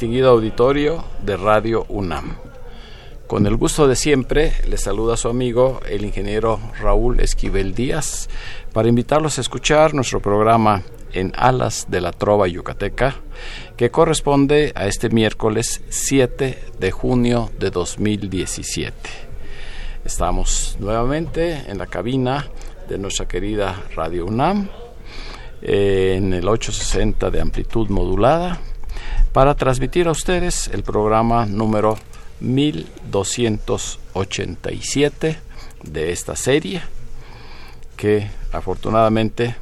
Distinguido auditorio de Radio UNAM. Con el gusto de siempre, le saluda su amigo el ingeniero Raúl Esquivel Díaz para invitarlos a escuchar nuestro programa en Alas de la Trova Yucateca, que corresponde a este miércoles 7 de junio de 2017. Estamos nuevamente en la cabina de nuestra querida Radio UNAM, en el 860 de amplitud modulada para transmitir a ustedes el programa número 1287 de esta serie que afortunadamente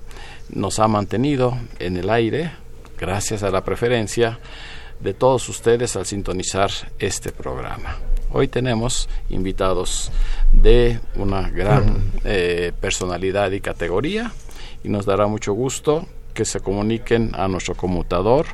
nos ha mantenido en el aire gracias a la preferencia de todos ustedes al sintonizar este programa. Hoy tenemos invitados de una gran eh, personalidad y categoría y nos dará mucho gusto que se comuniquen a nuestro conmutador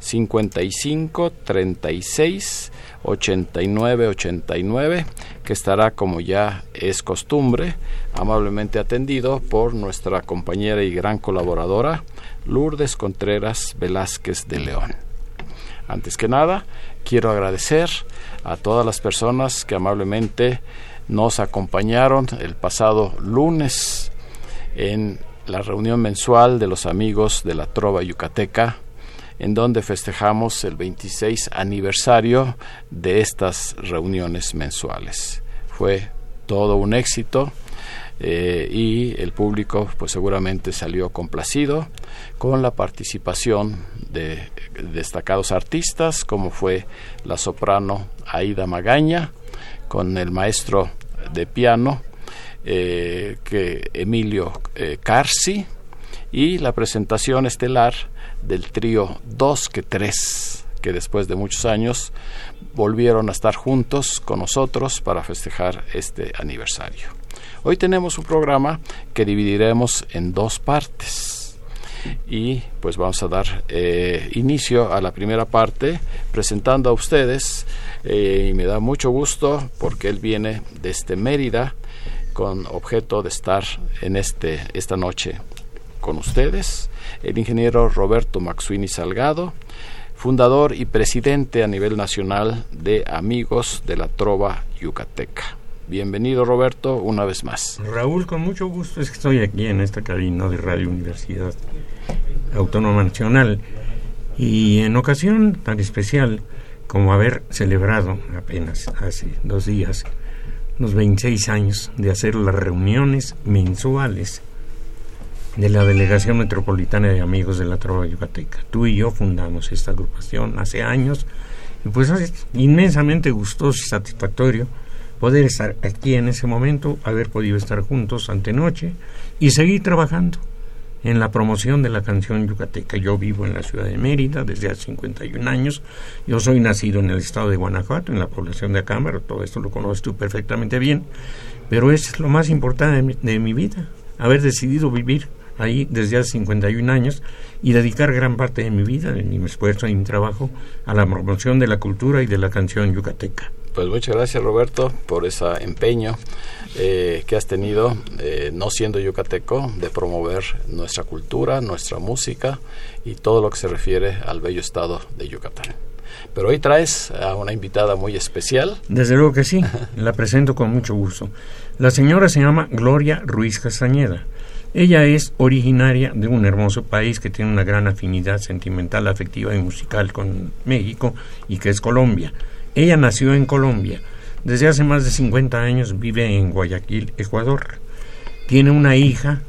55 36 89 89 que estará como ya es costumbre amablemente atendido por nuestra compañera y gran colaboradora Lourdes Contreras Velázquez de León. Antes que nada, quiero agradecer a todas las personas que amablemente nos acompañaron el pasado lunes en la reunión mensual de los amigos de la Trova Yucateca, en donde festejamos el 26 aniversario de estas reuniones mensuales. Fue todo un éxito eh, y el público pues seguramente salió complacido con la participación de destacados artistas como fue la soprano Aida Magaña con el maestro de piano eh, que Emilio eh, Carsi y la presentación estelar del trío Dos que Tres, que después de muchos años volvieron a estar juntos con nosotros para festejar este aniversario. Hoy tenemos un programa que dividiremos en dos partes y pues vamos a dar eh, inicio a la primera parte presentando a ustedes y me da mucho gusto porque él viene desde Mérida con objeto de estar en este, esta noche con ustedes, el ingeniero Roberto Maxuini Salgado, fundador y presidente a nivel nacional de Amigos de la Trova Yucateca. Bienvenido Roberto una vez más. Raúl, con mucho gusto es que estoy aquí en esta cabina de Radio Universidad Autónoma Nacional y en ocasión tan especial como haber celebrado apenas hace dos días los 26 años de hacer las reuniones mensuales de la Delegación Metropolitana de Amigos de la Trova Yucateca. Tú y yo fundamos esta agrupación hace años y pues es inmensamente gustoso y satisfactorio poder estar aquí en ese momento, haber podido estar juntos ante noche y seguir trabajando en la promoción de la canción yucateca. Yo vivo en la ciudad de Mérida desde hace 51 años. Yo soy nacido en el estado de Guanajuato, en la población de Acámbaro. Todo esto lo conoces tú perfectamente bien. Pero es lo más importante de mi, de mi vida, haber decidido vivir ahí desde hace 51 años y dedicar gran parte de mi vida, de mi esfuerzo y mi trabajo a la promoción de la cultura y de la canción yucateca. Pues muchas gracias Roberto por ese empeño eh, que has tenido, eh, no siendo yucateco, de promover nuestra cultura, nuestra música y todo lo que se refiere al bello estado de Yucatán. Pero hoy traes a una invitada muy especial. Desde luego que sí, la presento con mucho gusto. La señora se llama Gloria Ruiz Castañeda. Ella es originaria de un hermoso país que tiene una gran afinidad sentimental, afectiva y musical con México y que es Colombia. Ella nació en Colombia. Desde hace más de 50 años vive en Guayaquil, Ecuador. Tiene una hija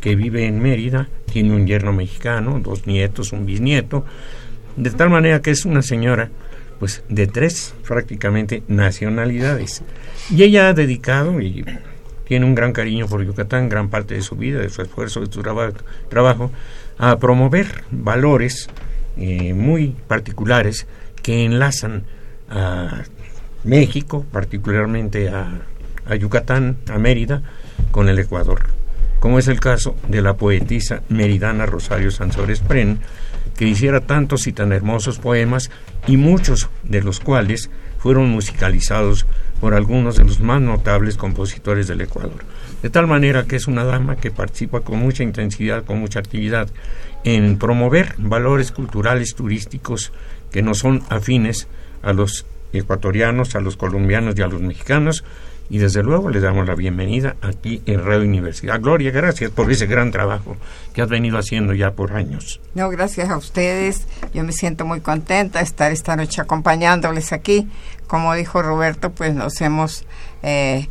que vive en Mérida, tiene un yerno mexicano, dos nietos, un bisnieto, de tal manera que es una señora pues de tres prácticamente nacionalidades. Y ella ha dedicado y tiene un gran cariño por Yucatán, gran parte de su vida, de su esfuerzo, de su trabajo, a promover valores eh, muy particulares que enlazan a México, particularmente a, a Yucatán, a Mérida, con el Ecuador, como es el caso de la poetisa meridana Rosario Sansores Pren, que hiciera tantos y tan hermosos poemas y muchos de los cuales fueron musicalizados por algunos de los más notables compositores del Ecuador. De tal manera que es una dama que participa con mucha intensidad, con mucha actividad en promover valores culturales turísticos que no son afines a los ecuatorianos, a los colombianos y a los mexicanos, y desde luego le damos la bienvenida aquí en Radio Universidad. Gloria, gracias por ese gran trabajo que has venido haciendo ya por años. No, gracias a ustedes. Yo me siento muy contenta de estar esta noche acompañándoles aquí. Como dijo Roberto, pues nos hemos eh,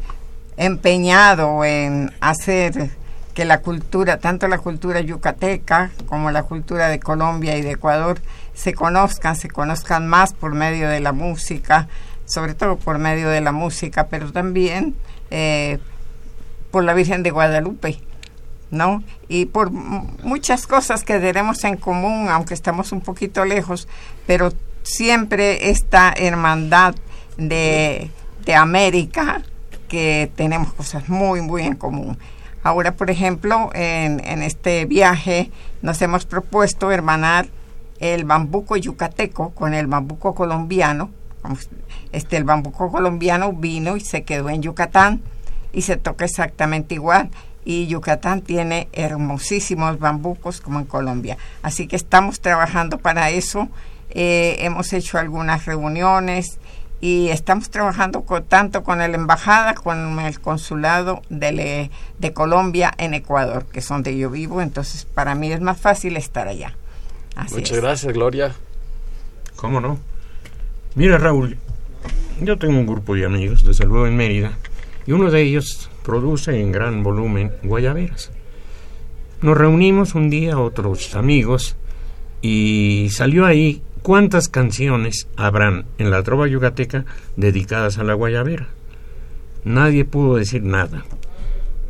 empeñado en hacer que la cultura, tanto la cultura yucateca como la cultura de Colombia y de Ecuador, se conozcan, se conozcan más por medio de la música, sobre todo por medio de la música, pero también eh, por la Virgen de Guadalupe, ¿no? Y por muchas cosas que tenemos en común, aunque estamos un poquito lejos, pero siempre esta hermandad de, de América, que tenemos cosas muy, muy en común. Ahora, por ejemplo, en, en este viaje nos hemos propuesto hermanar el bambuco yucateco con el bambuco colombiano, este, el bambuco colombiano vino y se quedó en Yucatán y se toca exactamente igual. Y Yucatán tiene hermosísimos bambucos como en Colombia. Así que estamos trabajando para eso. Eh, hemos hecho algunas reuniones y estamos trabajando tanto con la embajada como con el consulado de, de Colombia en Ecuador, que es donde yo vivo. Entonces, para mí es más fácil estar allá. Muchas gracias, Gloria. ¿Cómo no? Mira, Raúl, yo tengo un grupo de amigos, desde luego en Mérida, y uno de ellos produce en gran volumen guayaberas. Nos reunimos un día otros amigos y salió ahí cuántas canciones habrán en la trova yucateca dedicadas a la guayabera. Nadie pudo decir nada.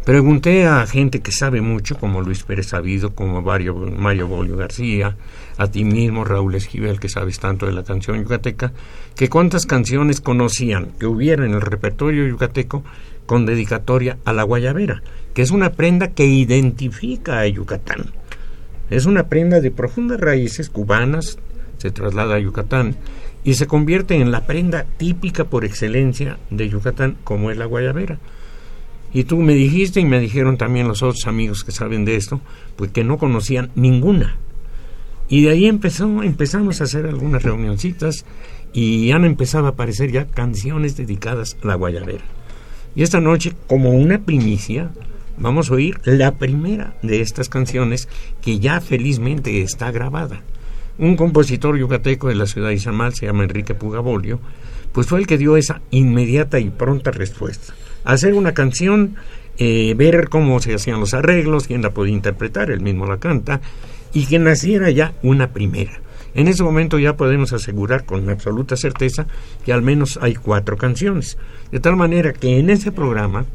Pregunté a gente que sabe mucho, como Luis Pérez Sabido, como Mario, Mario Bolio García, a ti mismo, Raúl Esquivel, que sabes tanto de la canción yucateca, que cuántas canciones conocían que hubiera en el repertorio yucateco con dedicatoria a la guayabera, que es una prenda que identifica a Yucatán. Es una prenda de profundas raíces cubanas, se traslada a Yucatán y se convierte en la prenda típica por excelencia de Yucatán, como es la guayabera. Y tú me dijiste y me dijeron también los otros amigos que saben de esto, pues que no conocían ninguna. Y de ahí empezó, empezamos a hacer algunas reunioncitas y han empezado a aparecer ya canciones dedicadas a la guayabera. Y esta noche, como una primicia, vamos a oír la primera de estas canciones que ya felizmente está grabada. Un compositor yucateco de la ciudad de Izamal, se llama Enrique Pugabolio, pues fue el que dio esa inmediata y pronta respuesta hacer una canción, eh, ver cómo se hacían los arreglos, quién la podía interpretar, él mismo la canta, y que naciera ya una primera. En ese momento ya podemos asegurar con absoluta certeza que al menos hay cuatro canciones. De tal manera que en ese programa,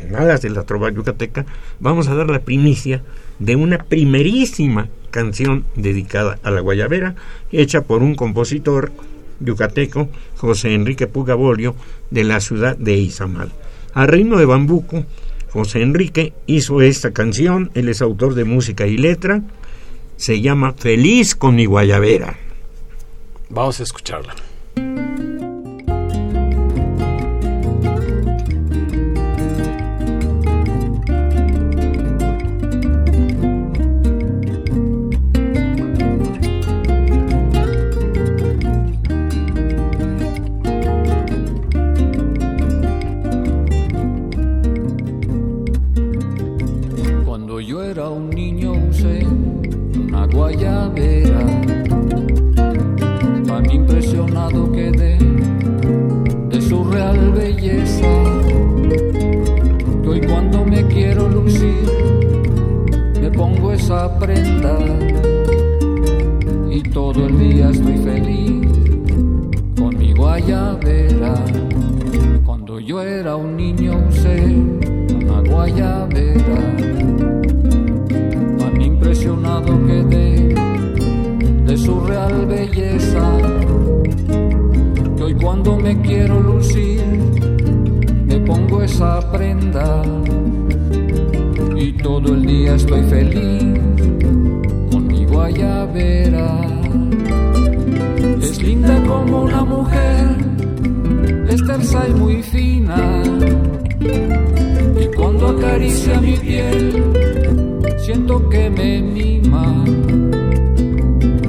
en Alas de la Trova Yucateca, vamos a dar la primicia de una primerísima canción dedicada a la guayabera, hecha por un compositor yucateco, José Enrique Pugabolio, de la ciudad de Izamal. A ritmo de bambuco, José Enrique hizo esta canción, él es autor de música y letra, se llama Feliz con mi guayabera. Vamos a escucharla. Prenda y todo el día estoy feliz. Con mi guayabera. Cuando yo era un niño usé una guayabera, tan impresionado quedé de su real belleza, que hoy cuando me quiero lucir, me pongo esa prenda y todo el día estoy feliz con mi guayabera. Es linda como una mujer, es tersa y muy fina. Y cuando acaricia mi piel, siento que me mima.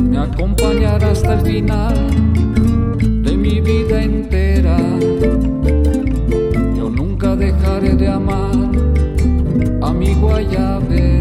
Me acompañará hasta el final de mi vida entera. Yo nunca dejaré de amar mi.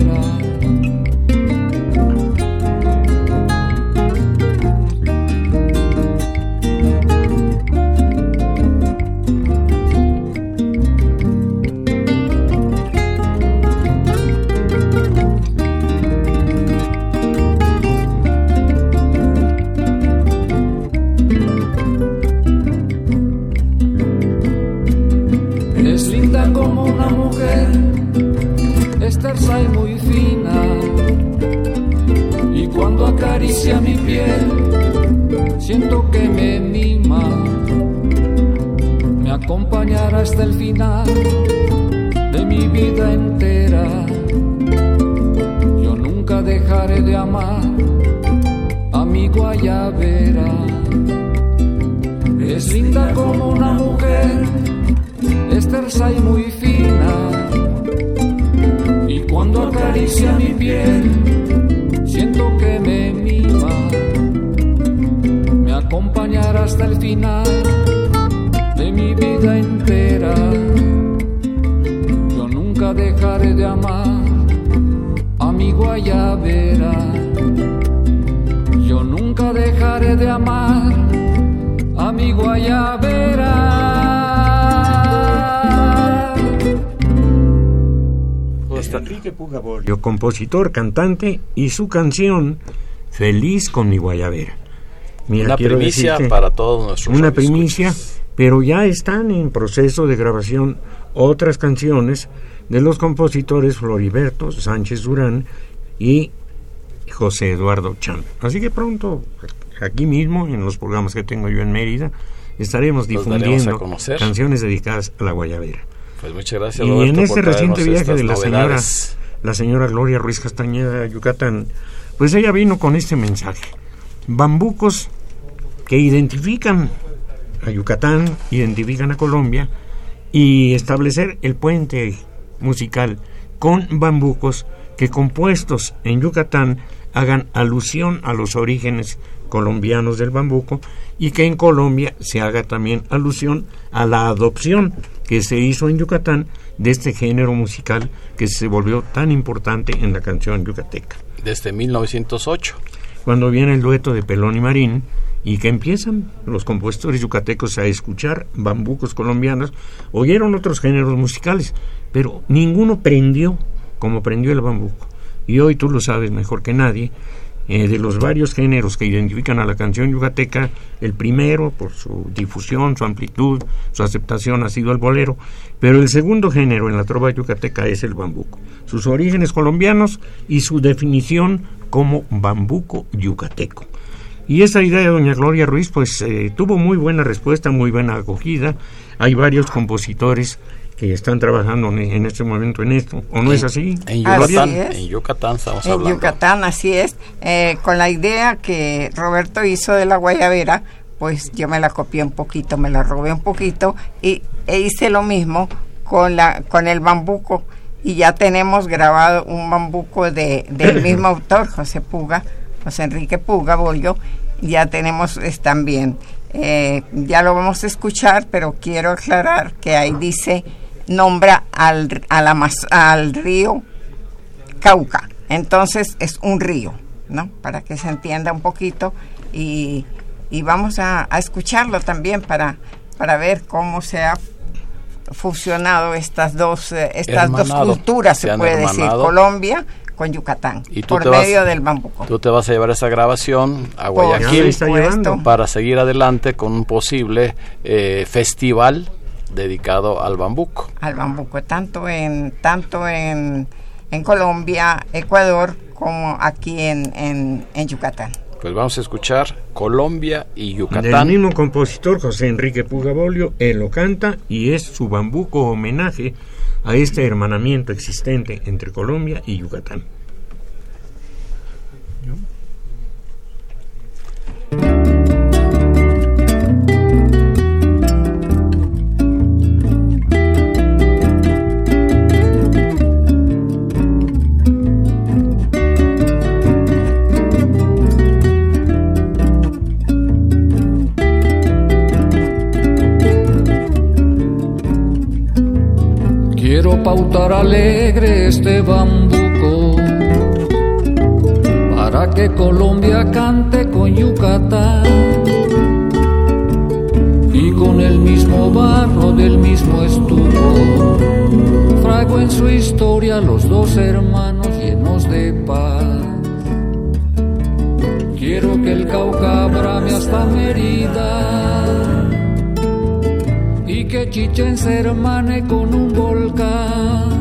Hasta el final de mi vida entera. Yo nunca dejaré de amar a mi guayabera. Es linda como una mujer es tersa y muy fina. Y cuando acaricia mi piel, siento que me mima. Me acompañará hasta el final de mi vida entera. De amar a mi guayabera. Yo nunca dejaré de amar a mi guayabera. Enrique Bolio, compositor, cantante, y su canción Feliz con mi guayabera. Mira, Una quiero primicia decirte, para todos nuestros Una primicia, pero ya están en proceso de grabación otras canciones de los compositores Floriberto Sánchez Durán y José Eduardo Chan. Así que pronto, aquí mismo, en los programas que tengo yo en Mérida, estaremos Los difundiendo canciones dedicadas a la guayabera. Pues muchas gracias, Y Roberto, en este reciente viaje de la señora, la señora Gloria Ruiz Castañeda a Yucatán, pues ella vino con este mensaje. Bambucos que identifican a Yucatán, identifican a Colombia y establecer el puente musical con bambucos que compuestos en Yucatán hagan alusión a los orígenes colombianos del bambuco y que en Colombia se haga también alusión a la adopción que se hizo en Yucatán de este género musical que se volvió tan importante en la canción yucateca. Desde 1908. Cuando viene el dueto de Pelón y Marín y que empiezan los compositores yucatecos a escuchar bambucos colombianos, oyeron otros géneros musicales, pero ninguno prendió como prendió el bambuco. Y hoy tú lo sabes mejor que nadie, eh, de los varios géneros que identifican a la canción yucateca, el primero, por su difusión, su amplitud, su aceptación, ha sido el bolero, pero el segundo género en la trova yucateca es el bambuco. Sus orígenes colombianos y su definición como bambuco yucateco. Y esa idea de doña Gloria Ruiz, pues eh, tuvo muy buena respuesta, muy buena acogida. Hay varios compositores que están trabajando en, en este momento en esto, ¿o no es así? En Así Yucatán, es. en Yucatán estamos En hablando. Yucatán, así es. Eh, con la idea que Roberto hizo de la guayabera, pues yo me la copié un poquito, me la robé un poquito y e hice lo mismo con la con el bambuco y ya tenemos grabado un bambuco de del mismo autor, José Puga, José Enrique Puga Bollo. Ya tenemos es, también, eh, ya lo vamos a escuchar, pero quiero aclarar que ahí dice nombra al al, Amaz- al río Cauca. Entonces es un río, ¿no? Para que se entienda un poquito y, y vamos a, a, escucharlo también para, para ver cómo se ha fusionado estas dos, eh, estas dos culturas, se, puede decir, Colombia con Yucatán, ¿Y por medio del bambuco. Tú te vas a llevar esa grabación a Guayaquil para seguir adelante con un posible eh, festival dedicado al bambuco. Al bambuco, tanto en, tanto en, en Colombia, Ecuador, como aquí en, en, en Yucatán. Pues vamos a escuchar Colombia y Yucatán. Del mismo compositor José Enrique Pugabolio, él lo canta y es su bambuco homenaje a este hermanamiento existente entre Colombia y Yucatán. Este bambuco para que Colombia cante con Yucatán y con el mismo barro del mismo estuco. Frago en su historia los dos hermanos llenos de paz. Quiero que el Cauca brame hasta Mérida que Chichen se hermane con un volcán,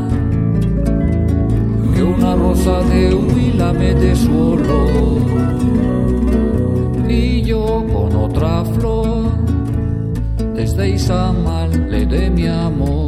una rosa de huila me dé su olor, y yo con otra flor, desde Izamal le dé mi amor.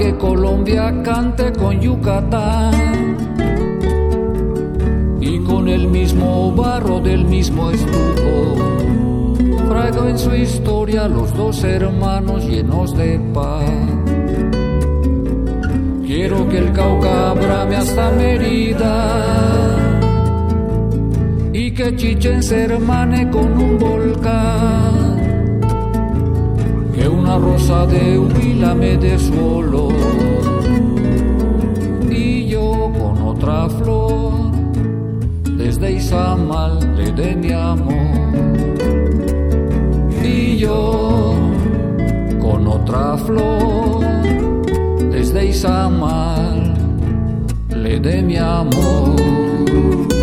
Que Colombia cante con Yucatán y con el mismo barro del mismo estuco traigo en su historia los dos hermanos llenos de paz quiero que el Cauca brame hasta Mérida y que Chichen se hermane con un volcán. Que una rosa de huila me dé su olor y yo con otra flor desde Izamal le dé mi amor. Y yo con otra flor desde Izamal le dé mi amor.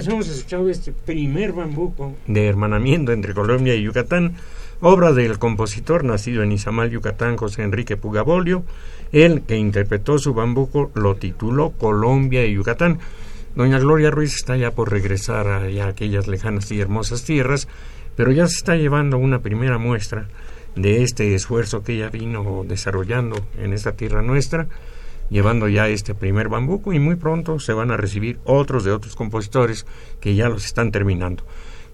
Pues hemos escuchado este primer bambuco de hermanamiento entre Colombia y Yucatán, obra del compositor nacido en Izamal, Yucatán, José Enrique Pugabolio. Él que interpretó su bambuco lo tituló Colombia y Yucatán. Doña Gloria Ruiz está ya por regresar a, aquellas lejanas y hermosas tierras, pero ya se está llevando una primera muestra de este esfuerzo que ella vino desarrollando en esta tierra nuestra llevando ya este primer bambuco y muy pronto se van a recibir otros de otros compositores que ya los están terminando.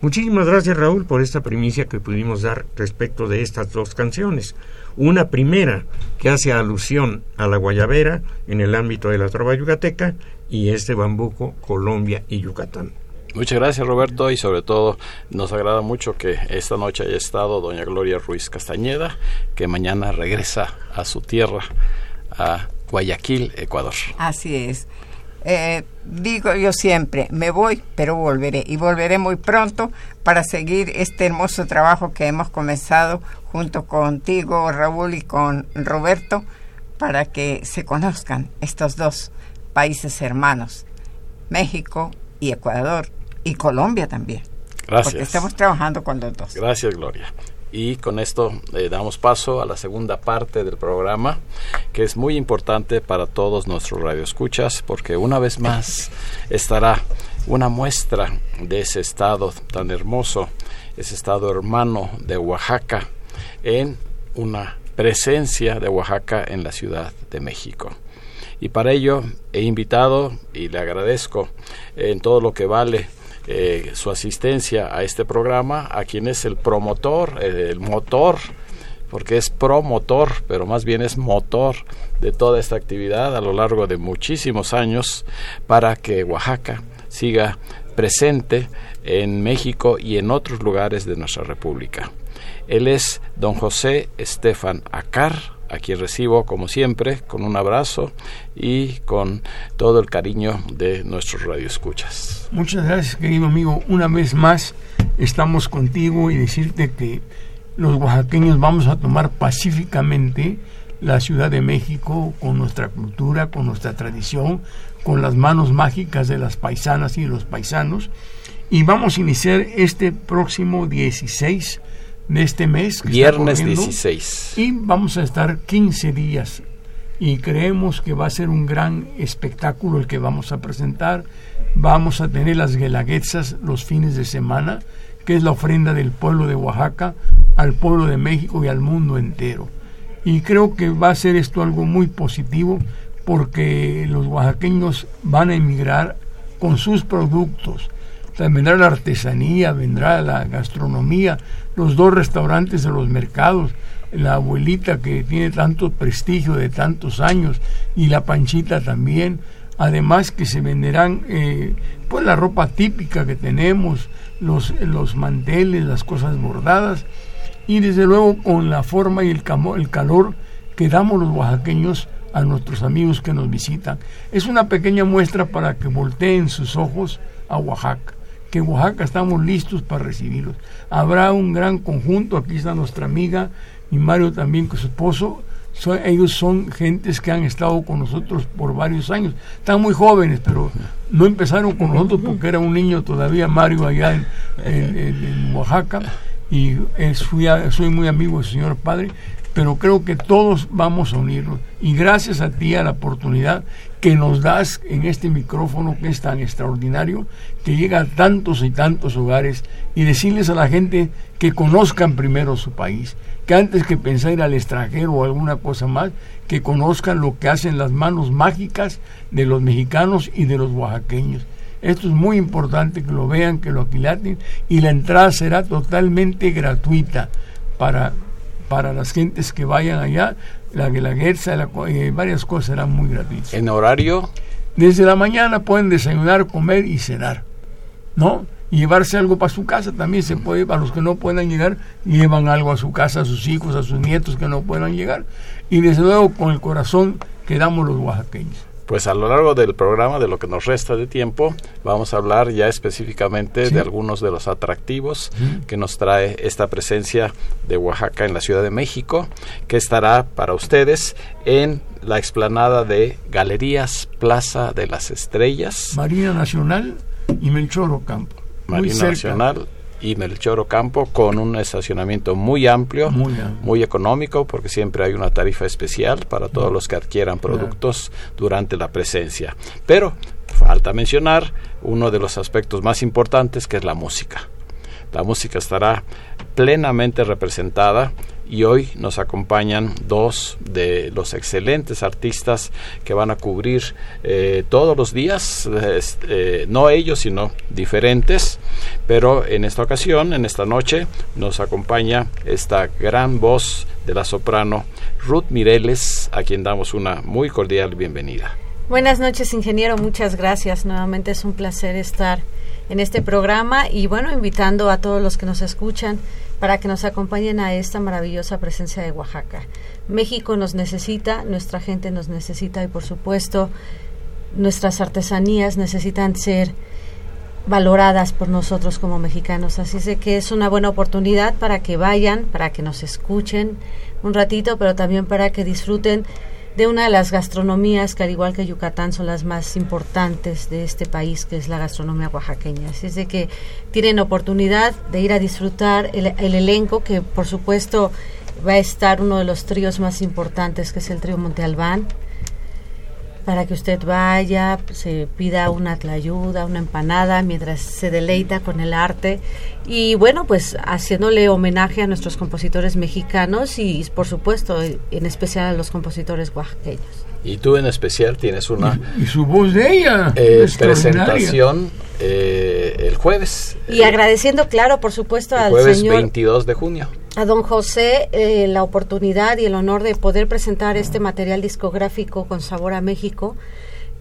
Muchísimas gracias Raúl por esta primicia que pudimos dar respecto de estas dos canciones. Una primera que hace alusión a la guayabera en el ámbito de la trova yucateca y este bambuco Colombia y Yucatán. Muchas gracias Roberto y sobre todo nos agrada mucho que esta noche haya estado doña Gloria Ruiz Castañeda, que mañana regresa a su tierra, a Guayaquil, Ecuador. Así es. Eh, digo yo siempre, me voy, pero volveré. Y volveré muy pronto para seguir este hermoso trabajo que hemos comenzado junto contigo, Raúl, y con Roberto, para que se conozcan estos dos países hermanos, México y Ecuador, y Colombia también. Gracias. Porque estamos trabajando con los dos. Gracias, Gloria. Y con esto eh, damos paso a la segunda parte del programa, que es muy importante para todos nuestros radioescuchas, porque una vez más estará una muestra de ese estado tan hermoso, ese estado hermano de Oaxaca, en una presencia de Oaxaca en la Ciudad de México. Y para ello he invitado y le agradezco en todo lo que vale eh, su asistencia a este programa, a quien es el promotor, el motor, porque es promotor, pero más bien es motor de toda esta actividad a lo largo de muchísimos años para que Oaxaca siga presente en México y en otros lugares de nuestra República. Él es don José Estefan Acar, a quien recibo como siempre con un abrazo y con todo el cariño de nuestros radioescuchas. Muchas gracias, querido amigo. Una vez más estamos contigo y decirte que los oaxaqueños vamos a tomar pacíficamente la Ciudad de México con nuestra cultura, con nuestra tradición, con las manos mágicas de las paisanas y los paisanos. Y vamos a iniciar este próximo 16 de este mes. Viernes 16. Y vamos a estar 15 días. Y creemos que va a ser un gran espectáculo el que vamos a presentar. Vamos a tener las guelaguetzas los fines de semana, que es la ofrenda del pueblo de Oaxaca al pueblo de México y al mundo entero. Y creo que va a ser esto algo muy positivo porque los oaxaqueños van a emigrar con sus productos vendrá la artesanía, vendrá la gastronomía, los dos restaurantes de los mercados, la abuelita que tiene tanto prestigio de tantos años y la panchita también. Además que se venderán eh, pues la ropa típica que tenemos, los, los manteles, las cosas bordadas y desde luego con la forma y el, el calor que damos los oaxaqueños a nuestros amigos que nos visitan. Es una pequeña muestra para que volteen sus ojos a Oaxaca que en Oaxaca estamos listos para recibirlos. Habrá un gran conjunto, aquí está nuestra amiga y Mario también con su esposo. ellos son gentes que han estado con nosotros por varios años. Están muy jóvenes, pero no empezaron con nosotros porque era un niño todavía, Mario, allá en, en Oaxaca. Y soy muy amigo del señor padre, pero creo que todos vamos a unirnos. Y gracias a ti, a la oportunidad que nos das en este micrófono que es tan extraordinario, que llega a tantos y tantos hogares, y decirles a la gente que conozcan primero su país, que antes que pensar al extranjero o alguna cosa más, que conozcan lo que hacen las manos mágicas de los mexicanos y de los oaxaqueños. Esto es muy importante que lo vean, que lo aquilaten y la entrada será totalmente gratuita para para las gentes que vayan allá, la guelaguetza, la, eh, varias cosas serán muy gratuitas. ¿En horario? Desde la mañana pueden desayunar, comer y cenar, ¿no? Y llevarse algo para su casa también se puede, para los que no puedan llegar, llevan algo a su casa, a sus hijos, a sus nietos que no puedan llegar. Y desde luego con el corazón que damos los oaxaqueños pues a lo largo del programa, de lo que nos resta de tiempo, vamos a hablar ya específicamente de algunos de los atractivos que nos trae esta presencia de Oaxaca en la Ciudad de México, que estará para ustedes en la explanada de Galerías Plaza de las Estrellas. Marina Nacional y Melchor Ocampo. Marina Nacional y Melchor Ocampo con un estacionamiento muy amplio, muy, económico, porque siempre hay una tarifa especial para todos los que adquieran productos durante la presencia. Pero falta mencionar uno de los aspectos más importantes que es la música. La música estará plenamente representada y hoy nos acompañan dos de los excelentes artistas que van a cubrir eh, todos los días, eh, no ellos, sino diferentes, pero en esta ocasión, en esta noche, nos acompaña esta gran voz de la soprano Ruth Mireles, a quien damos una muy cordial bienvenida. Buenas noches, ingeniero, muchas gracias. Nuevamente es un placer estar en este programa y bueno, invitando a todos los que nos escuchan para que nos acompañen a esta maravillosa presencia de Oaxaca. México nos necesita, nuestra gente nos necesita y por supuesto nuestras artesanías necesitan ser valoradas por nosotros como mexicanos. Así es que es una buena oportunidad para que vayan, para que nos escuchen un ratito, pero también para que disfruten de una de las gastronomías que al igual que Yucatán son las más importantes de este país, que es la gastronomía oaxaqueña. Así es de que tienen oportunidad de ir a disfrutar el, elenco, que por supuesto va a estar uno de los tríos más importantes, que es el trío Monte Albán. Para que usted vaya, se pida una tlayuda, una empanada, mientras se deleita con el arte y bueno, pues haciéndole homenaje a nuestros compositores mexicanos y por supuesto en especial a los compositores oaxaqueños. Y tú en especial tienes una... Y, su voz de ella. Eh, presentación eh, el jueves. Y agradeciendo, claro, por supuesto, el al jueves 22 de junio. A don José eh, la oportunidad y el honor de poder presentar este material discográfico con sabor a México,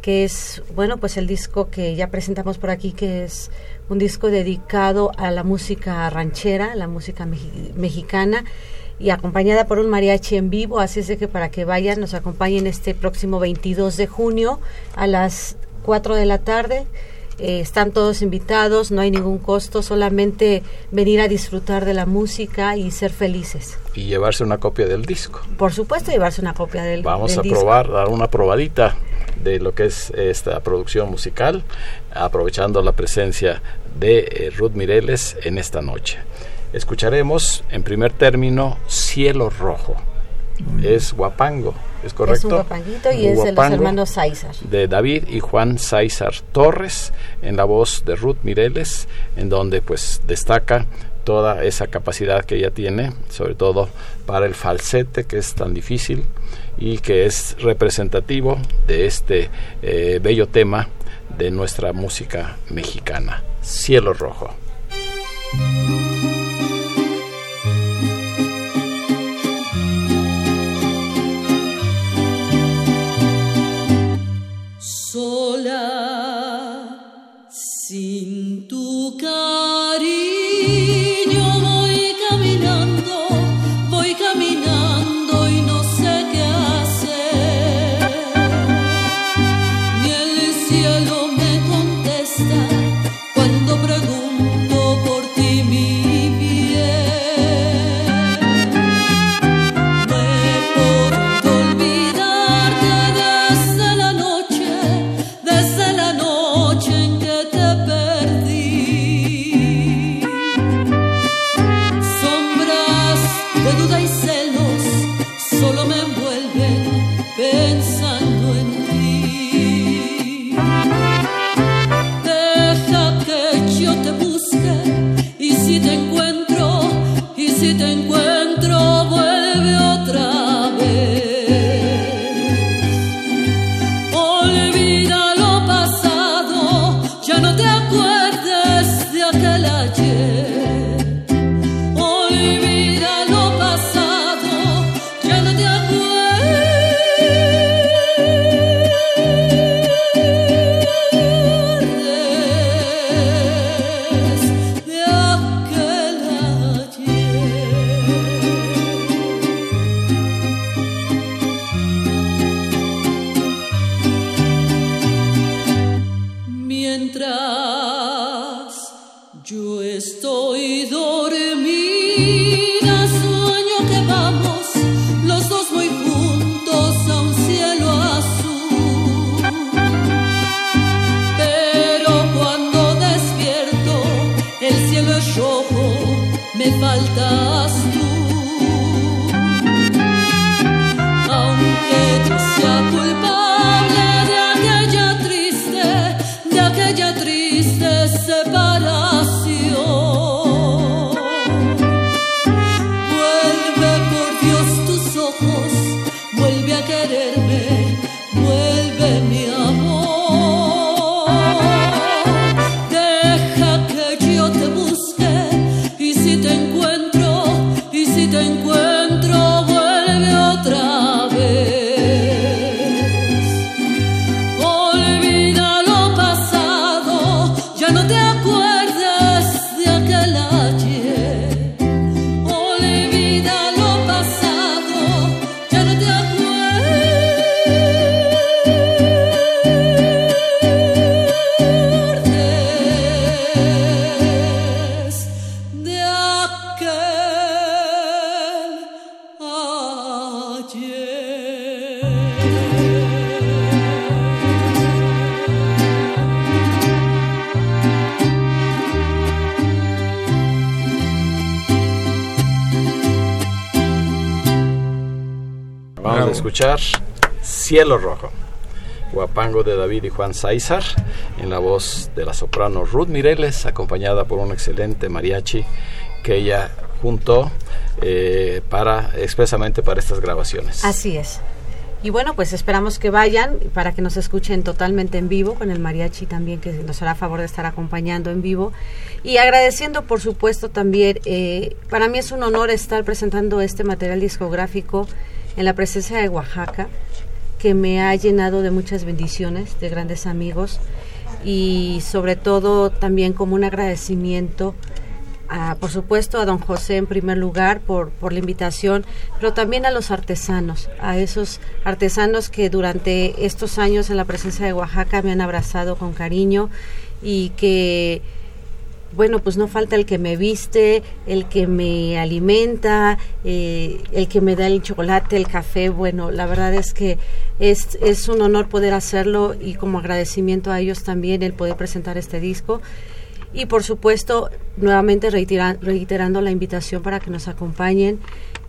que es, bueno, pues el disco que ya presentamos por aquí, que es un disco dedicado a la música ranchera, la música mexicana y acompañada por un mariachi en vivo, así es de que para que vayan, nos acompañen este próximo 22 de junio a las 4 de la tarde. Eh, están todos invitados, no hay ningún costo, solamente venir a disfrutar de la música y ser felices. Y llevarse una copia del disco. Por supuesto, llevarse una copia del Vamos a probar, dar una probadita de lo que es esta producción musical, aprovechando la presencia de eh, Ruth Mireles en esta noche. Escucharemos en primer término Cielo Rojo. Es Guapango, ¿es correcto? Es un guapanguito y es de los hermanos Sáizar. De David y Juan Sáizar Torres, en la voz de Ruth Mireles, en donde pues destaca toda esa capacidad que ella tiene, sobre todo para el falsete, que es tan difícil y que es representativo de este eh, bello tema de nuestra música mexicana, Cielo Rojo. sola sin tu cariño. Vamos a Cielo Rojo. Guapango de David y Juan Sáizar, en la voz de la soprano Ruth Mireles, acompañada por un excelente mariachi que ella juntó eh, para, expresamente para estas grabaciones. Así es. Y bueno, pues esperamos que vayan para que nos escuchen totalmente en vivo, con el mariachi también que nos hará favor de estar acompañando en vivo. Y agradeciendo, por supuesto, también, eh, para mí es un honor estar presentando este material discográfico en la presencia de Oaxaca, que me ha llenado de muchas bendiciones, de grandes amigos y sobre todo también como un agradecimiento por supuesto a don José en primer lugar por, por la invitación, pero también a los artesanos, a esos artesanos que durante estos años en la presencia de Oaxaca me han abrazado con cariño y que bueno, pues no falta el que me viste, el que me alimenta, eh, el que me da el chocolate, el café. Bueno, la verdad es que es, es un honor poder hacerlo y como agradecimiento a ellos también el poder presentar este disco. Y por supuesto, nuevamente reiterando la invitación para que nos acompañen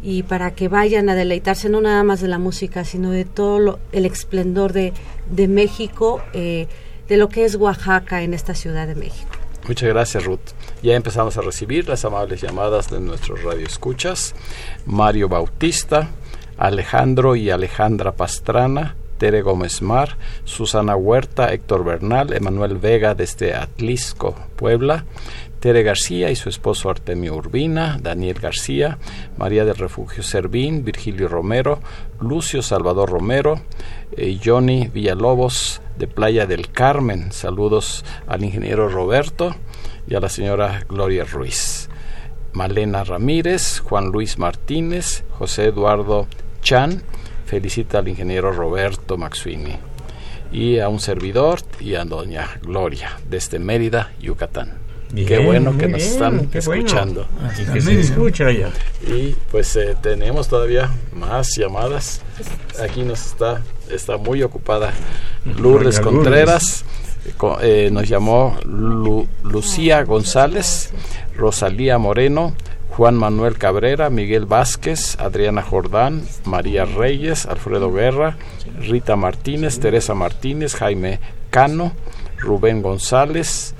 y para que vayan a deleitarse no nada más de la música, sino de todo el esplendor de, de México, eh, de lo que es Oaxaca en esta Ciudad de México. Muchas gracias, Ruth. Ya empezamos a recibir las amables llamadas de nuestros radioescuchas. Mario Bautista, Alejandro y Alejandra Pastrana, Tere Gómez Mar, Susana Huerta, Héctor Bernal, Emanuel Vega desde Atlisco, Puebla, Tere García y su esposo Artemio Urbina, Daniel García, María del Refugio Servín, Virgilio Romero, Lucio Salvador Romero, eh, Johnny Villalobos de Playa del Carmen. Saludos al ingeniero Roberto y a la señora Gloria Ruiz. Malena Ramírez, Juan Luis Martínez, José Eduardo Chan, felicita al ingeniero Roberto Maxuini y a un servidor y a doña Gloria desde Mérida, Yucatán. Qué bueno que nos están escuchando. que se escucha ya. Y pues eh, tenemos todavía más llamadas. Aquí nos está, está muy ocupada Lourdes Contreras. Eh, nos llamó Lucía González, Rosalía Moreno, Juan Manuel Cabrera, Miguel Vázquez, Adriana Jordán, María Reyes, Alfredo Guerra, Rita Martínez, Teresa Martínez, Jaime Cano, Rubén González,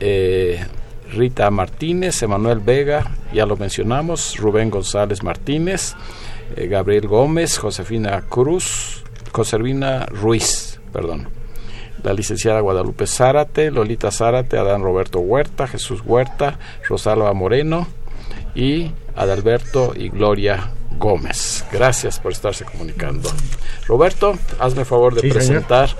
eh, Rita Martínez, Emanuel Vega, ya lo mencionamos, Rubén González Martínez, eh, Gabriel Gómez, Josefina Cruz, Joservina Ruiz, perdón. La licenciada Guadalupe Zárate, Lolita Zárate, Adán Roberto Huerta, Jesús Huerta, Rosalba Moreno, y Adalberto y Gloria Gómez. Gracias por estarse comunicando. Roberto, hazme favor de presentar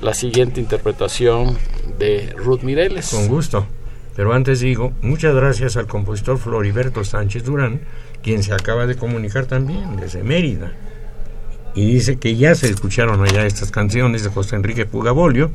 la siguiente interpretación de Ruth Mireles. Con gusto. Pero antes digo, muchas gracias al compositor Floriberto Sánchez Durán, quien se acaba de comunicar también desde Mérida y dice que ya se escucharon allá estas canciones de José Enrique Pugabolio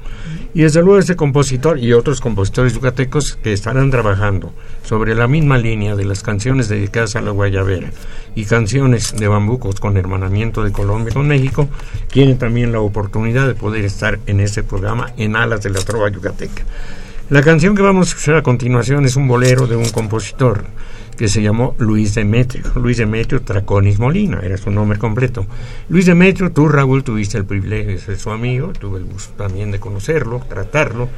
y desde luego este compositor y otros compositores yucatecos que estarán trabajando sobre la misma línea de las canciones dedicadas a la guayabera y canciones de bambucos con hermanamiento de Colombia con México tienen también la oportunidad de poder estar en este programa en Alas de la Trova Yucateca. La canción que vamos a escuchar a continuación es un bolero de un compositor que se llamó Luis Demetrio. Luis Demetrio Traconis Molina, era su nombre completo. Luis Demetrio, tú Raúl tuviste el privilegio de ser su amigo, tuve el gusto también de conocerlo, tratarlo,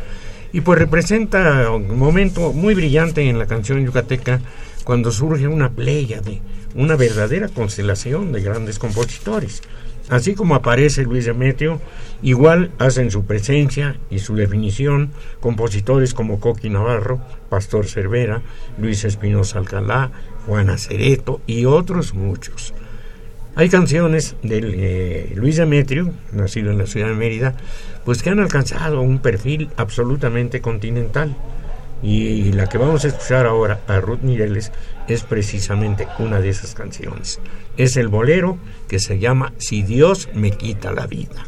y pues representa un momento muy brillante en la canción yucateca cuando surge una playa de una verdadera constelación de grandes compositores. Así como aparece Luis Demetrio, igual hacen su presencia y su definición compositores como Coqui Navarro, Pastor Cervera, Luis Espinosa Alcalá, Juana Cereto y otros muchos. Hay canciones de eh, Luis Demetrio, nacido en la ciudad de Mérida, pues que han alcanzado un perfil absolutamente continental. Y la que vamos a escuchar ahora a Ruth Mireles es precisamente una de esas canciones. Es el bolero que se llama Si Dios me quita la vida.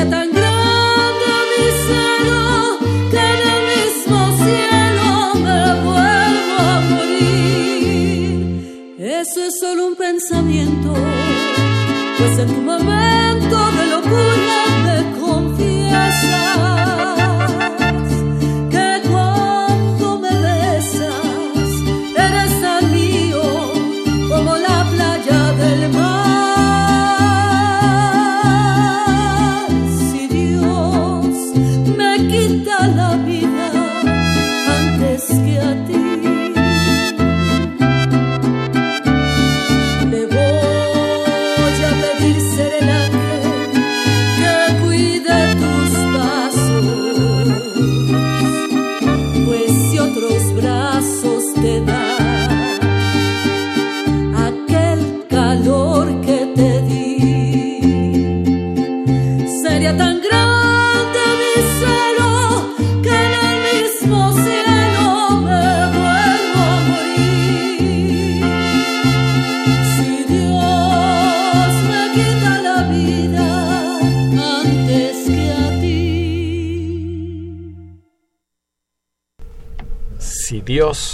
Tan grande mi celo que en el mismo cielo me vuelvo a morir. Eso es solo un pensamiento, pues en tu momento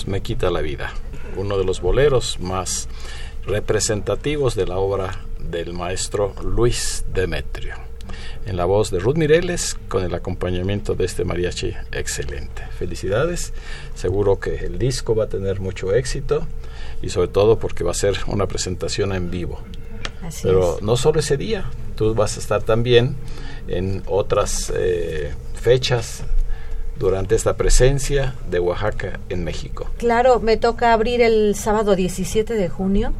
me quita la vida, uno de los boleros más representativos de la obra del maestro Luis Demetrio, en la voz de Ruth Mireles con el acompañamiento de este mariachi excelente. Felicidades, seguro que el disco va a tener mucho éxito y sobre todo porque va a ser una presentación en vivo. Así Pero es. no solo ese día, tú vas a estar también en otras eh, fechas durante esta presencia de Oaxaca en México. Claro, me toca abrir el sábado 17 de junio.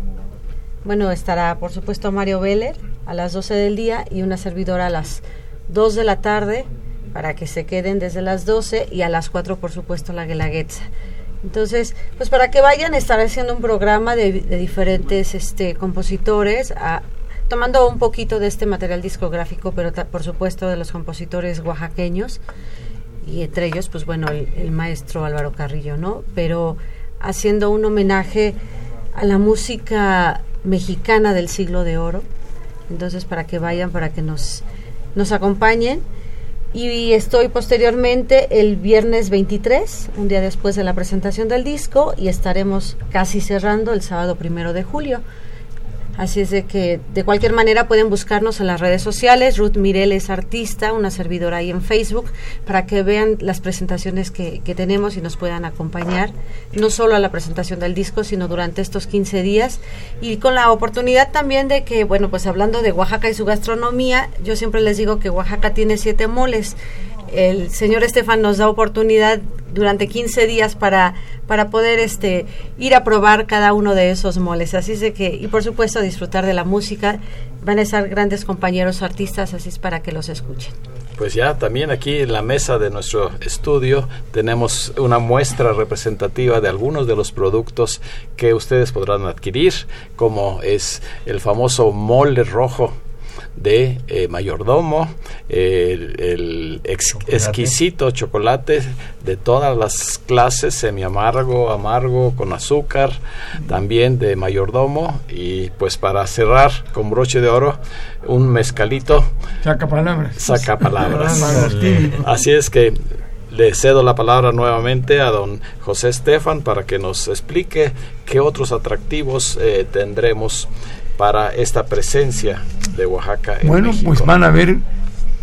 Bueno, estará por supuesto Mario Veller a las 12 del día y una servidora a las 2 de la tarde para que se queden desde las 12 y a las 4 por supuesto la Guelaguetza. Entonces, pues para que vayan, estaré haciendo un programa de, diferentes este, compositores, tomando un poquito de este material discográfico, pero ta- por supuesto de los compositores oaxaqueños y entre ellos, pues bueno, el, el maestro Álvaro Carrillo, ¿no? Pero haciendo un homenaje a la música mexicana del siglo de oro. Entonces, para que vayan, para que nos, nos acompañen. Y estoy posteriormente el viernes 23, un día después de la presentación del disco, y estaremos casi cerrando el sábado primero de julio. Así es de que de cualquier manera pueden buscarnos en las redes sociales. Ruth Mireles Artista, una servidora ahí en Facebook, para que vean las presentaciones que, que tenemos y nos puedan acompañar, no solo a la presentación del disco, sino durante estos 15 días. Y con la oportunidad también de que, bueno, pues hablando de Oaxaca y su gastronomía, yo siempre les digo que Oaxaca tiene siete moles. El señor Estefan nos da oportunidad durante 15 días para, para poder este, ir a probar cada uno de esos moles. Así es de que, y por supuesto disfrutar de la música. Van a estar grandes compañeros artistas, así es para que los escuchen. Pues ya también aquí en la mesa de nuestro estudio tenemos una muestra representativa de algunos de los productos que ustedes podrán adquirir, como es el famoso mole rojo de eh, mayordomo, eh, el, el ex- Chocolate. exquisito chocolate de todas las clases, semi amargo, amargo, con azúcar, también de mayordomo y pues para cerrar con broche de oro un mezcalito Saca palabras. saca palabras. Agustín. Así es que le cedo la palabra nuevamente a don José Estefan para que nos explique qué otros atractivos eh, tendremos para esta presencia de Oaxaca en Bueno, México. pues van a ver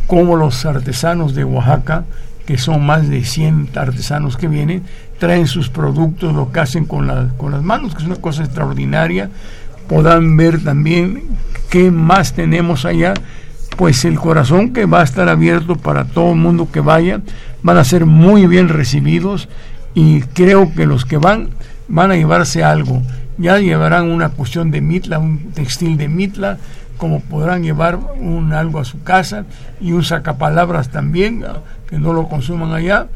cómo los artesanos de Oaxaca, que son más de 100 artesanos que vienen, traen sus productos, lo que hacen con, la- con las manos, que es una cosa extraordinaria. Podrán ver también qué más tenemos allá. Pues el corazón que va a estar abierto para todo el mundo que vaya, van a ser muy bien recibidos y creo que los que van van a llevarse algo. Ya llevarán una cuestión de mitla, un textil de mitla, como podrán llevar un algo a su casa y un sacapalabras también, ah, que no lo consuman allá,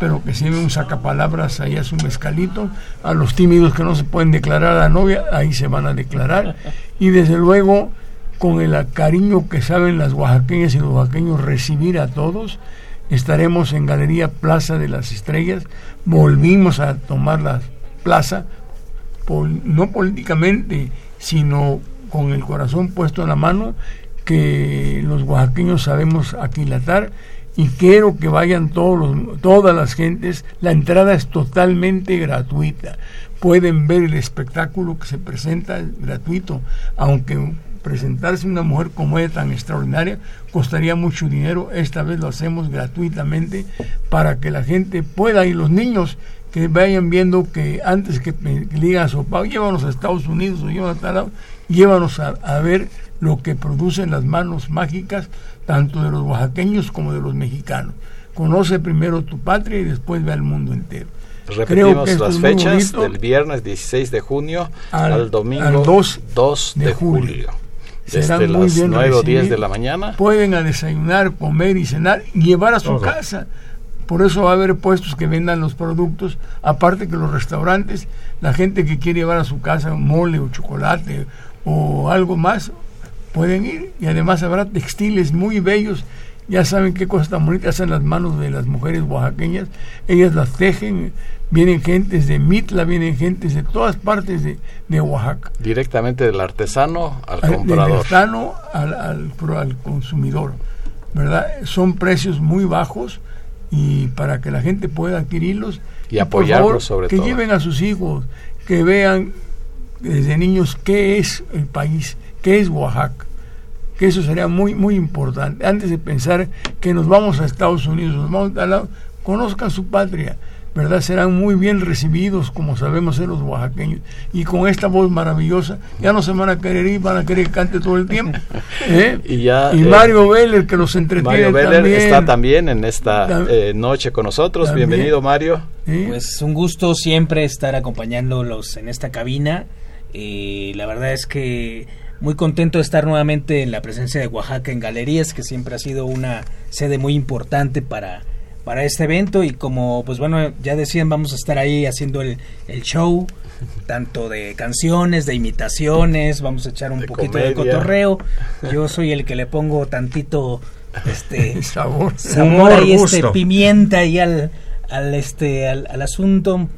pero que lleven un sacapalabras allá su mezcalito. A los tímidos que no se pueden declarar a la novia, ahí se van a declarar. Y desde luego, con el cariño que saben las oaxaqueñas y los oaxaqueños recibir a todos, estaremos en Galería Plaza de las Estrellas. Volvimos a tomar la plaza, no políticamente, sino con el corazón puesto en la mano, que los oaxaqueños sabemos aquilatar y quiero que vayan todos los, todas las gentes. La entrada es totalmente gratuita. Pueden ver el espectáculo que se presenta gratuito, aunque presentarse una mujer como ella tan extraordinaria costaría mucho dinero. Esta vez lo hacemos gratuitamente para que la gente pueda y los niños que vayan viendo que antes que, que le digan a su papá, llévanos a Estados Unidos o llévanos a tal lado, llévanos a, a, ver lo que producen las manos mágicas, tanto de los oaxaqueños como de los mexicanos. Conoce primero tu patria y después ve al mundo entero. Repetimos las fechas del viernes 16 de junio al, domingo 2, 2 de, de, julio. julio. Desde las 9 o 10 de la mañana. Pueden a desayunar, comer y cenar y llevar a su Todo. casa. Por eso va a haber puestos que vendan los productos, aparte que los restaurantes, la gente que quiere llevar a su casa mole o chocolate o algo más, pueden ir y además habrá textiles muy bellos. Ya saben qué cosas tan bonitas hacen las manos de las mujeres oaxaqueñas. Ellas las tejen, vienen gentes de Mitla, vienen gentes de todas partes de, de Oaxaca. Directamente del artesano al, al comprador. Del artesano al, al, al, consumidor. ¿verdad? Son precios muy bajos y para que la gente pueda adquirirlos. Y apoyarlos sobre que todo. Que lleven a sus hijos, que vean desde niños qué es el país, qué es Oaxaca. Que eso sería muy, muy importante. Antes de pensar que nos vamos a Estados Unidos, nos vamos a lado, conozcan su patria, ¿verdad? Serán muy bien recibidos, como sabemos ser los oaxaqueños. Y con esta voz maravillosa, ya no se van a querer ir, van a querer que cante todo el tiempo. ¿eh? y, ya, y Mario eh, Veller, que los entretiene Mario también. está también en esta eh, noche con nosotros. También. Bienvenido, Mario. Pues un gusto siempre estar acompañándolos en esta cabina. Eh, la verdad es que muy contento de estar nuevamente en la presencia de Oaxaca en Galerías, que siempre ha sido una sede muy importante para, para este evento y como pues bueno ya decían vamos a estar ahí haciendo el, el show tanto de canciones, de imitaciones, vamos a echar un de poquito comedia. de cotorreo. Yo soy el que le pongo tantito este sabor, sabor y este pimienta y al, al este al, al asunto.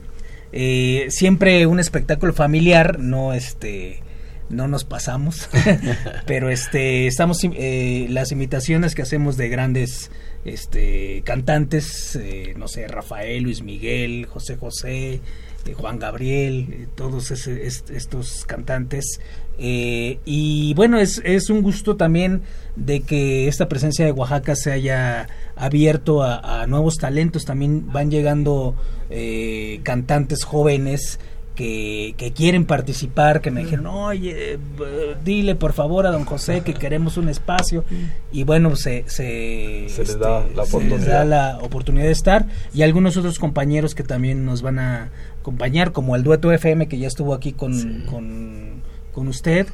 Eh, siempre un espectáculo familiar, no este no nos pasamos pero este estamos eh, las imitaciones que hacemos de grandes este cantantes eh, no sé Rafael Luis Miguel José José eh, Juan Gabriel eh, todos estos cantantes. Y bueno es, es un gusto también de que esta presencia de Oaxaca se haya abierto a, nuevos talentos. También van llegando cantantes jóvenes que, que, quieren participar, que me dijeron, oye, dile por favor a don José que queremos un espacio. Y bueno, se, se, se les da, la se les da la oportunidad de estar. Y algunos otros compañeros que también nos van a acompañar, como el Dueto FM, que ya estuvo aquí con, sí. con, con, usted,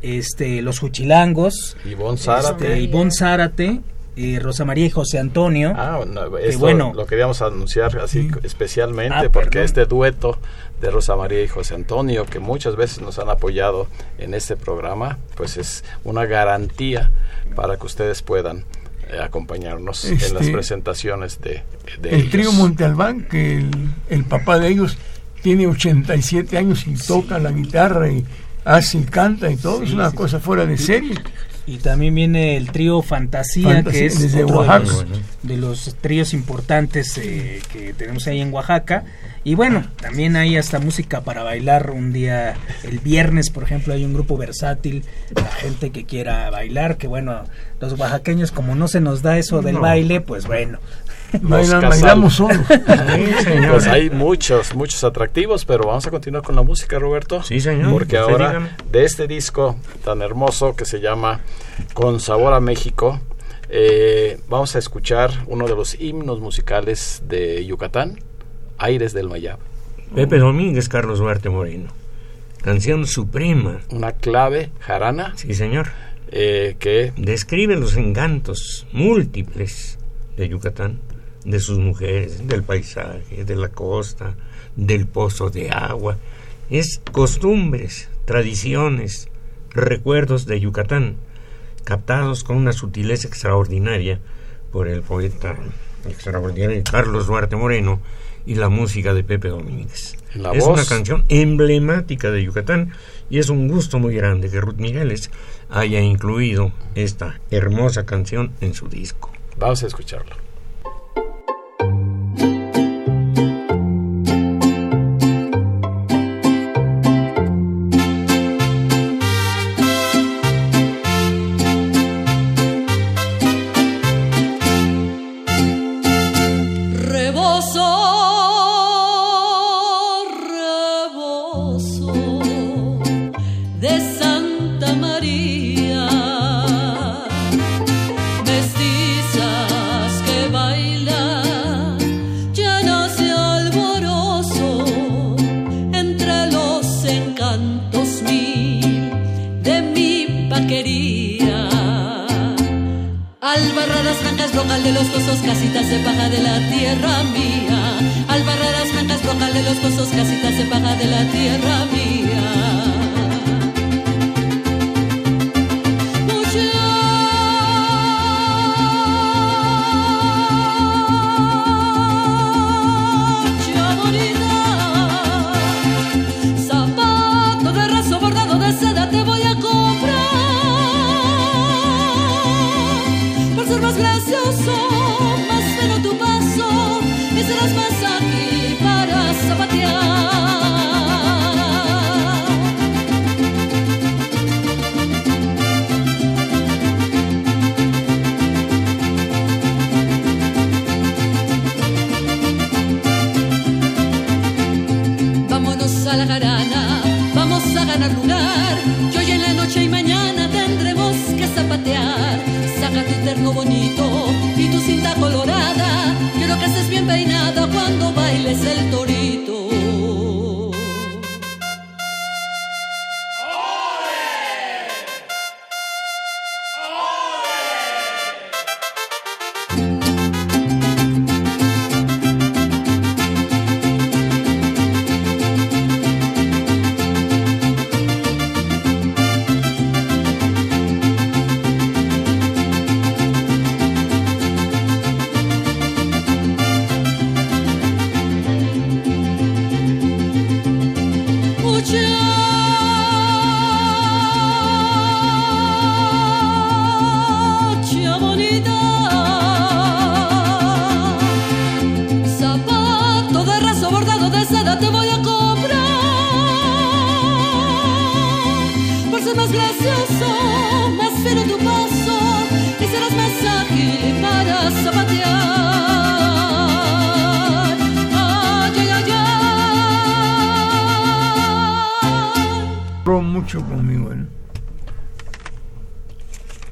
este los Juchilangos, Ivonne Zárate. Este, Ivonne Zárate eh, Rosa María y José Antonio. Ah, no, esto bueno, lo queríamos anunciar así sí. especialmente ah, porque perdón. este dueto de Rosa María y José Antonio, que muchas veces nos han apoyado en este programa, pues es una garantía para que ustedes puedan eh, acompañarnos este, en las presentaciones de, de El ellos. trío Monte Albán, que el, el, papá de ellos tiene 87 años y toca la guitarra y hace y canta y todo, sí, es una sí, cosa fuera de serie. Y también viene el trío Fantasía, Fantasía que es desde Oaxaca. De, los, de los tríos importantes eh, que tenemos ahí en Oaxaca. Y bueno, también hay hasta música para bailar un día, el viernes, por ejemplo, hay un grupo versátil, la gente que quiera bailar, que bueno, los oaxaqueños como no se nos da eso del no. baile, pues bueno. Bailan, bailamos solos. pues hay muchos, muchos atractivos, pero vamos a continuar con la música, Roberto. Sí, señor. Porque ahora, dígame. de este disco tan hermoso que se llama Con Sabor a México, eh, vamos a escuchar uno de los himnos musicales de Yucatán, Aires del Mayab. Pepe Domínguez, Carlos Duarte Moreno. Canción suprema. Una clave jarana. Sí, señor. Eh, que describe los encantos múltiples de Yucatán, de sus mujeres, del paisaje, de la costa, del pozo de agua. Es costumbres, tradiciones, recuerdos de Yucatán, captados con una sutileza extraordinaria por el poeta extraordinario Carlos Duarte Moreno y la música de Pepe Domínguez. es una canción emblemática de Yucatán y es un gusto muy grande que Ruth Migueles haya incluido esta hermosa canción en su disco. Vamos a escucharlo.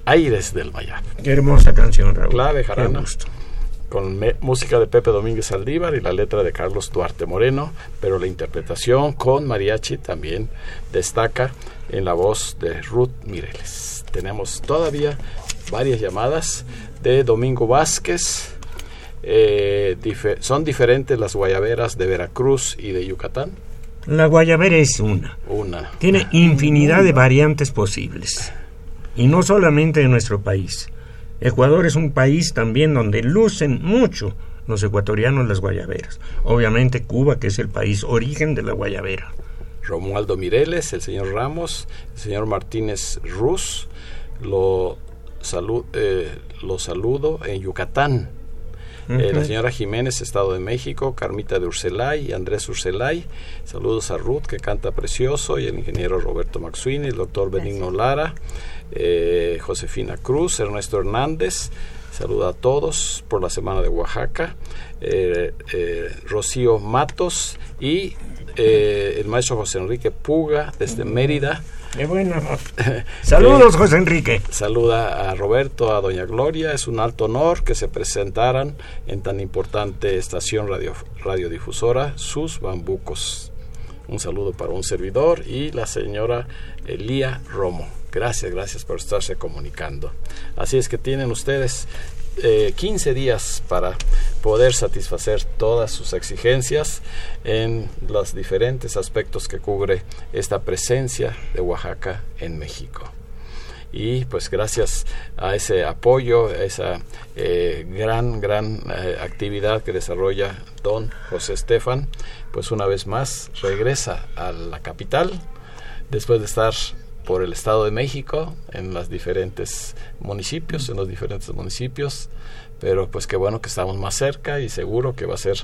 Aires del Mayab. Qué hermosa canción, Raúl. Clave, jarana. Con música de Pepe Domínguez Aldívar y la letra de Carlos Duarte Moreno, pero la interpretación con mariachi también destaca en la voz de Ruth Mireles. Tenemos todavía varias llamadas de Domingo Vázquez. Eh, son diferentes las guayaberas de Veracruz y de Yucatán. La guayabera es una. Una. Tiene infinidad de variantes posibles y no solamente en nuestro país. Ecuador es un país también donde lucen mucho los ecuatorianos las guayaberas. Obviamente Cuba, que es el país origen de la guayabera. Romualdo Mireles, el señor Ramos, el señor Martínez Ruz, lo, eh, lo saludo en Yucatán. Eh, la señora Jiménez, Estado de México, Carmita de Urselay y Andrés Urselay. Saludos a Ruth, que canta precioso, y el ingeniero Roberto Maxuini, el doctor Benigno Lara, eh, Josefina Cruz, Ernesto Hernández, saluda a todos por la Semana de Oaxaca, eh, eh, Rocío Matos y el maestro José Enrique Puga desde Mérida, Qué bueno. Saludos, José Enrique. Saluda a Roberto, a Doña Gloria. Es un alto honor que se presentaran en tan importante estación radio, radiodifusora sus bambucos. Un saludo para un servidor y la señora Elía Romo. Gracias, gracias por estarse comunicando. Así es que tienen ustedes eh, 15 días para poder satisfacer todas sus exigencias en los diferentes aspectos que cubre esta presencia de Oaxaca en México. Y pues gracias a ese apoyo, a esa eh, gran, gran eh, actividad que desarrolla don José Estefan, pues una vez más regresa a la capital después de estar por el Estado de México, en los diferentes municipios, en los diferentes municipios, pero pues qué bueno que estamos más cerca y seguro que va a ser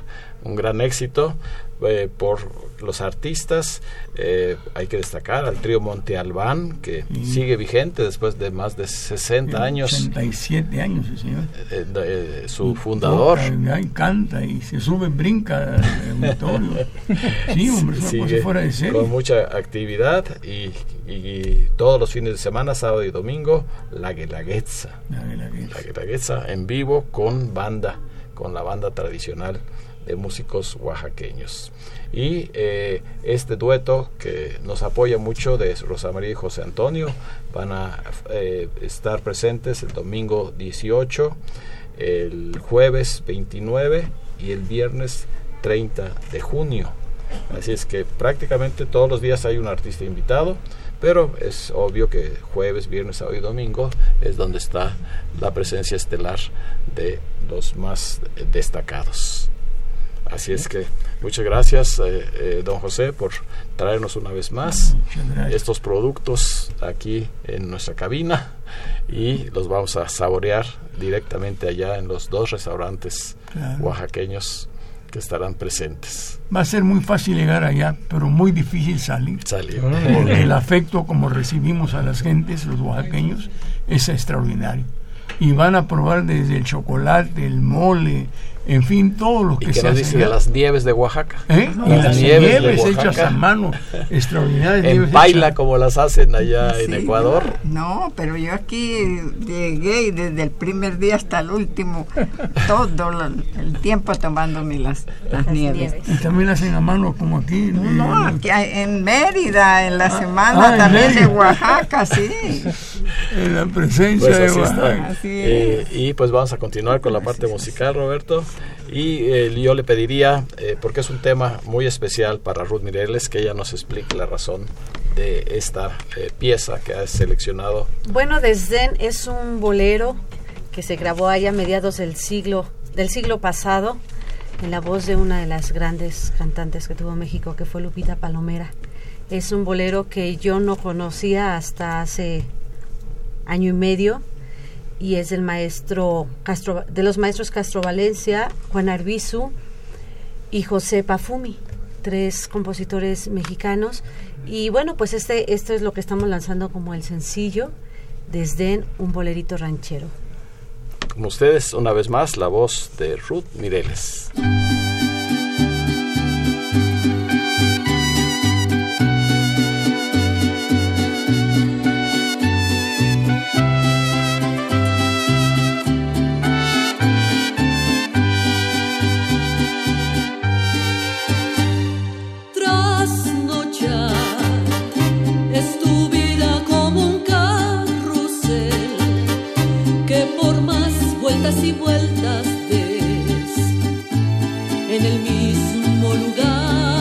un gran éxito eh, por los artistas. Eh, hay que destacar al trío Monte Albán, que sigue vigente después de más de 60 años. 87 años, señor. Eh, su fundador. Toca, canta y se sube, brinca el auditorio. sí, hombre, una fuera de serie. Con mucha actividad y, y, todos los fines de semana, sábado y domingo, la Guelaguetza. La Guelaguetza. La Guelaguetza en vivo con banda, con la banda tradicional de músicos oaxaqueños. Y eh, este dueto que nos apoya mucho de Rosa María y José Antonio van a eh, estar presentes el domingo 18, el jueves 29 y el viernes 30 de junio. Así es que prácticamente todos los días hay un artista invitado, pero es obvio que jueves, viernes, sábado y domingo es donde está la presencia estelar de los más destacados. Así es que muchas gracias, eh, eh, don José, por traernos una vez más estos productos aquí en nuestra cabina y los vamos a saborear directamente allá en los dos restaurantes oaxaqueños que estarán presentes. Va a ser muy fácil llegar allá, pero muy difícil salir. Salir. Porque el afecto como recibimos a las gentes, los oaxaqueños, es extraordinario. Y van a probar desde el chocolate, el mole, en fin, todo lo que, ¿Y que se nos hace. dice de allá. las nieves de Oaxaca. ¿Eh? No, y las las nieves nieves, hechas a mano, extraordinarias. En hechas- como las hacen allá en Sí, Ecuador. No, pero yo aquí llegué y desde el primer día hasta el último, todo lo- el tiempo tomándome las, las nieves. Y también hacen a mano como aquí. No, eh, aquí hay- en Mérida, en la semana ah, en también de. Oaxaca, sí. en la presencia Pues de. Oaxaca. Así Eh, y pues vamos a continuar con la parte musical, Roberto. Y eh, yo le pediría, eh, porque es un tema muy especial para Ruth Mireles, que ella nos explique la razón de esta eh, pieza que ha seleccionado. Bueno, Desdén es un bolero que se grabó allá a mediados del siglo, del siglo pasado en la voz de una de las grandes cantantes que tuvo México, que fue Lupita Palomera. Es un bolero que yo no conocía hasta hace año y medio y es del maestro Castro, de los maestros Castro Valencia, Juan Arbizu y José Pafumi, tres compositores mexicanos. Y bueno, pues este, esto es lo que estamos lanzando como el sencillo, Desdén, un bolerito ranchero. Con ustedes, una vez más, la voz de Ruth Mireles. Que por más vueltas y vueltas des en el mismo lugar.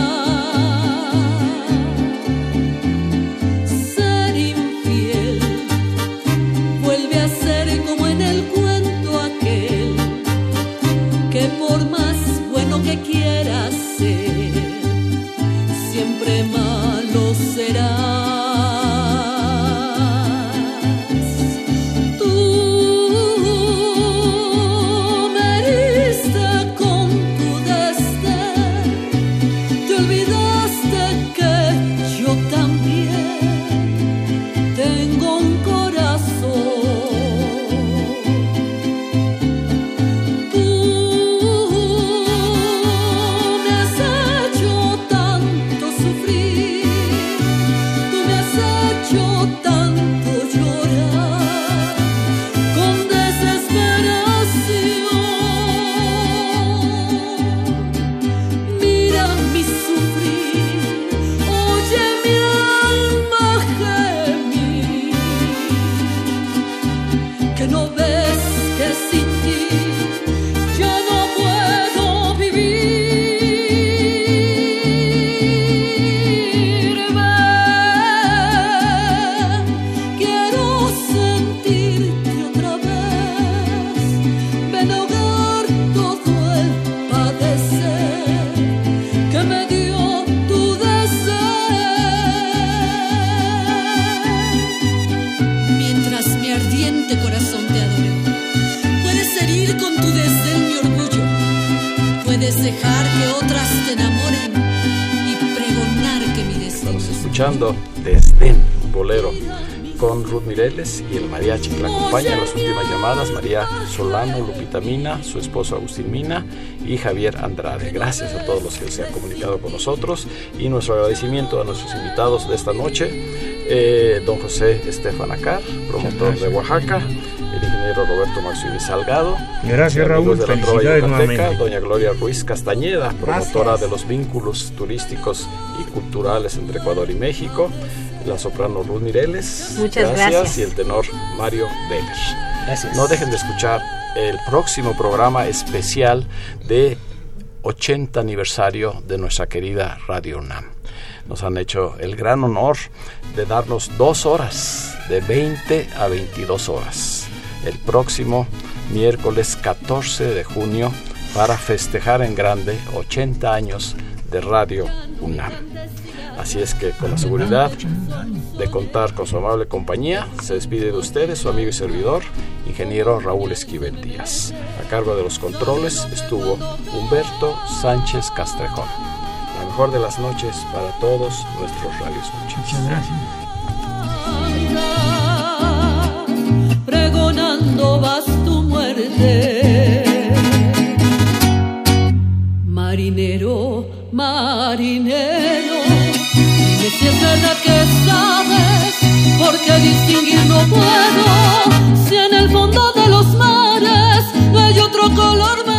puedes que otras te enamoren y pregonar que mi destino. Estamos escuchando Desdén Bolero con Ruth Mireles y el mariachi que la acompaña en las últimas llamadas, María Solano, Lupita Mina, su esposo Agustín Mina y Javier Andrade. Gracias a todos los que se han comunicado con nosotros y nuestro agradecimiento a nuestros invitados de esta noche, eh, don José Estefan Acar, promotor de Oaxaca, ingeniero Roberto Maximi Salgado. Gracias Raúl, de la doña Gloria Ruiz Castañeda, promotora de los vínculos turísticos y culturales entre Ecuador y México la soprano Ruth Mireles. Muchas gracias. Y el tenor Mario Beller. Gracias. No dejen de escuchar el próximo programa especial de 80 aniversario de nuestra querida Radio UNAM. Nos han hecho el gran honor de darnos dos horas, de 20 a 22 horas, el próximo miércoles 14 de junio para festejar en grande 80 años de Radio UNAM. Así es que con la seguridad de contar con su amable compañía, se despide de ustedes su amigo y servidor, ingeniero Raúl Esquivel Díaz. A cargo de los controles estuvo Humberto Sánchez Castrejón. La mejor de las noches para todos nuestros radioescuchas. Muchas gracias. cuando vas tu muerte. Marinero, marinero, dime si es verdad que sabes, porque distinguir no puedo, si en el fondo de los mares hay otro color.